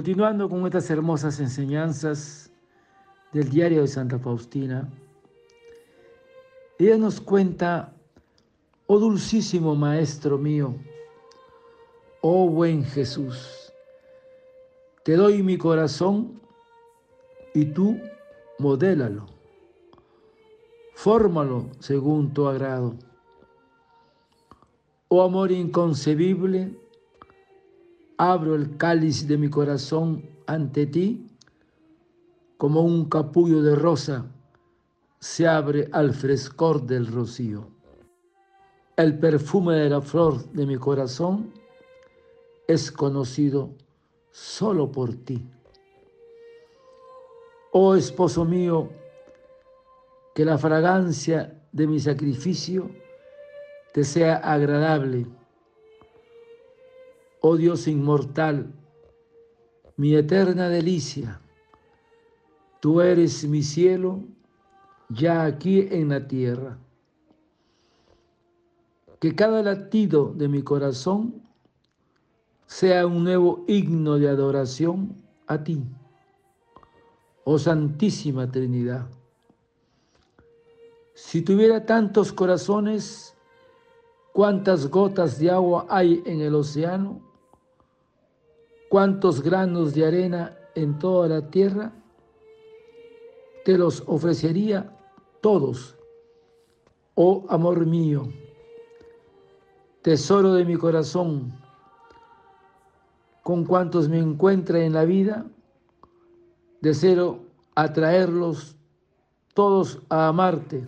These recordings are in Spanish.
Continuando con estas hermosas enseñanzas del diario de Santa Faustina, ella nos cuenta, oh dulcísimo Maestro mío, oh buen Jesús, te doy mi corazón y tú modélalo, fórmalo según tu agrado. Oh amor inconcebible, abro el cáliz de mi corazón ante ti, como un capullo de rosa se abre al frescor del rocío. El perfume de la flor de mi corazón es conocido solo por ti. Oh esposo mío, que la fragancia de mi sacrificio te sea agradable oh Dios inmortal, mi eterna delicia. Tú eres mi cielo ya aquí en la tierra. Que cada latido de mi corazón sea un nuevo himno de adoración a ti, oh Santísima Trinidad. Si tuviera tantos corazones, ¿cuántas gotas de agua hay en el océano? Cuántos granos de arena en toda la tierra, te los ofrecería todos, oh amor mío, tesoro de mi corazón, con cuantos me encuentre en la vida, deseo atraerlos todos a amarte.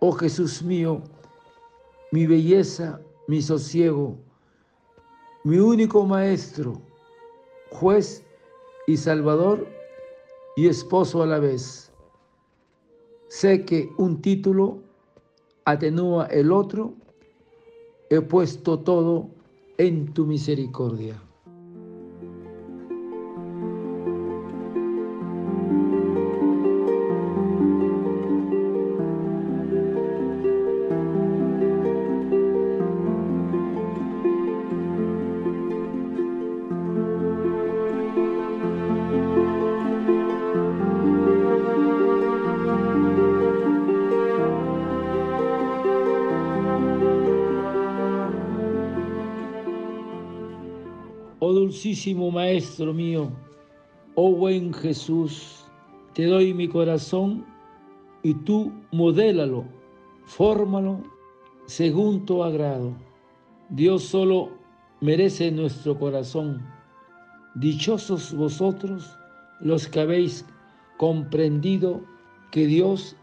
Oh Jesús mío, mi belleza, mi sosiego, mi único maestro, juez y salvador y esposo a la vez. Sé que un título atenúa el otro, he puesto todo en tu misericordia. Maestro mío, oh buen Jesús, te doy mi corazón y tú modélalo, fórmalo según tu agrado. Dios solo merece nuestro corazón. Dichosos vosotros los que habéis comprendido que Dios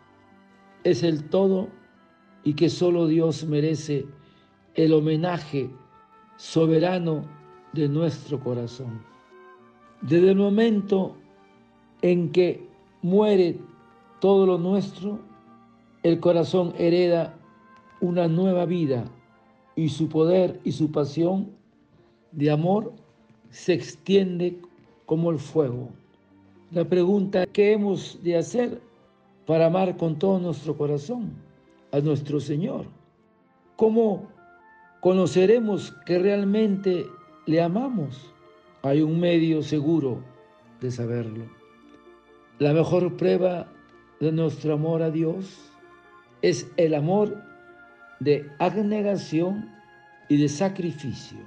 es el todo y que solo Dios merece el homenaje soberano de nuestro corazón. Desde el momento en que muere todo lo nuestro, el corazón hereda una nueva vida y su poder y su pasión de amor se extiende como el fuego. La pregunta, ¿qué hemos de hacer para amar con todo nuestro corazón a nuestro Señor? ¿Cómo conoceremos que realmente le amamos. Hay un medio seguro de saberlo. La mejor prueba de nuestro amor a Dios es el amor de abnegación y de sacrificio,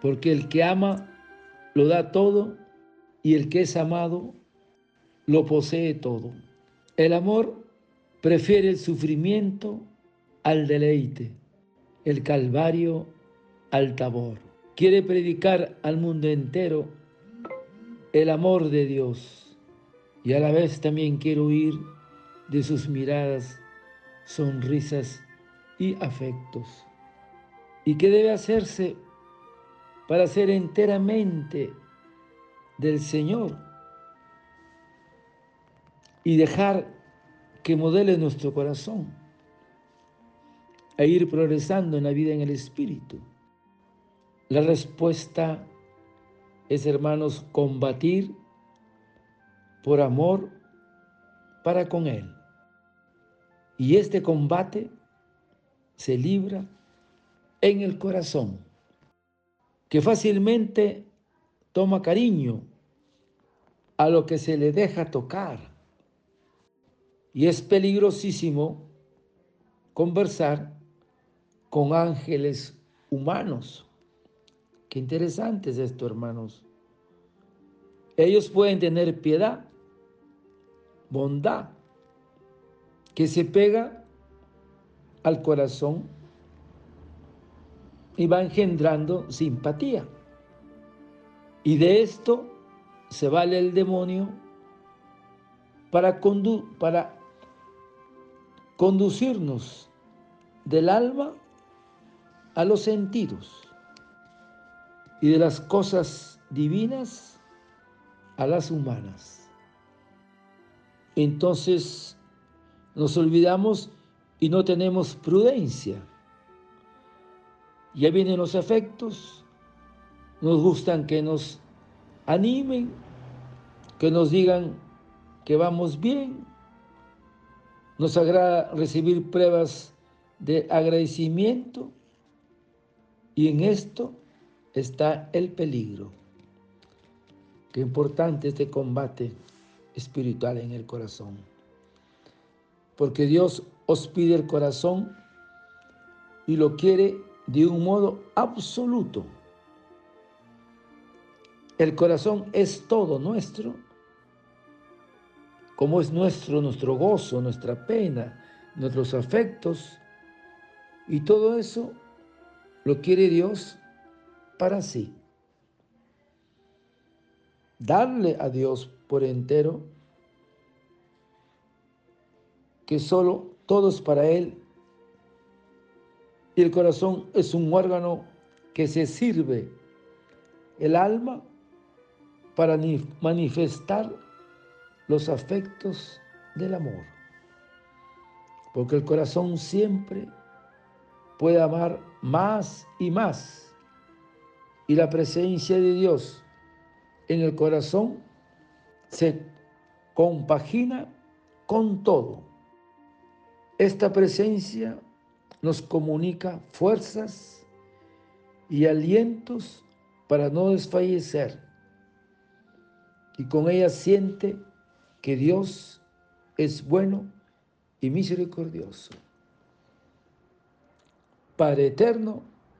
porque el que ama lo da todo y el que es amado lo posee todo. El amor prefiere el sufrimiento al deleite, el calvario al tabor quiere predicar al mundo entero el amor de Dios y a la vez también quiere huir de sus miradas, sonrisas y afectos. ¿Y qué debe hacerse para ser enteramente del Señor y dejar que modele nuestro corazón e ir progresando en la vida en el Espíritu? La respuesta es, hermanos, combatir por amor para con Él. Y este combate se libra en el corazón, que fácilmente toma cariño a lo que se le deja tocar. Y es peligrosísimo conversar con ángeles humanos. Qué interesante es esto, hermanos. Ellos pueden tener piedad, bondad, que se pega al corazón y va engendrando simpatía. Y de esto se vale el demonio para, para conducirnos del alma a los sentidos y de las cosas divinas a las humanas. Entonces nos olvidamos y no tenemos prudencia. Ya vienen los efectos, nos gustan que nos animen, que nos digan que vamos bien, nos agrada recibir pruebas de agradecimiento y en esto está el peligro. Qué importante este combate espiritual en el corazón. Porque Dios os pide el corazón y lo quiere de un modo absoluto. El corazón es todo nuestro como es nuestro, nuestro gozo, nuestra pena, nuestros afectos. Y todo eso lo quiere Dios para sí. Darle a Dios por entero que solo todo es para Él. Y el corazón es un órgano que se sirve el alma para manifestar los afectos del amor. Porque el corazón siempre puede amar más y más. Y la presencia de Dios en el corazón se compagina con todo. Esta presencia nos comunica fuerzas y alientos para no desfallecer. Y con ella siente que Dios es bueno y misericordioso. Padre eterno,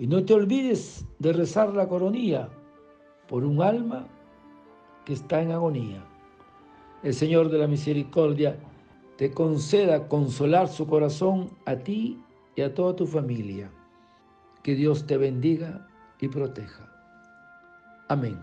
y no te olvides de rezar la coronía por un alma que está en agonía. El Señor de la Misericordia te conceda consolar su corazón a ti y a toda tu familia. Que Dios te bendiga y proteja. Amén.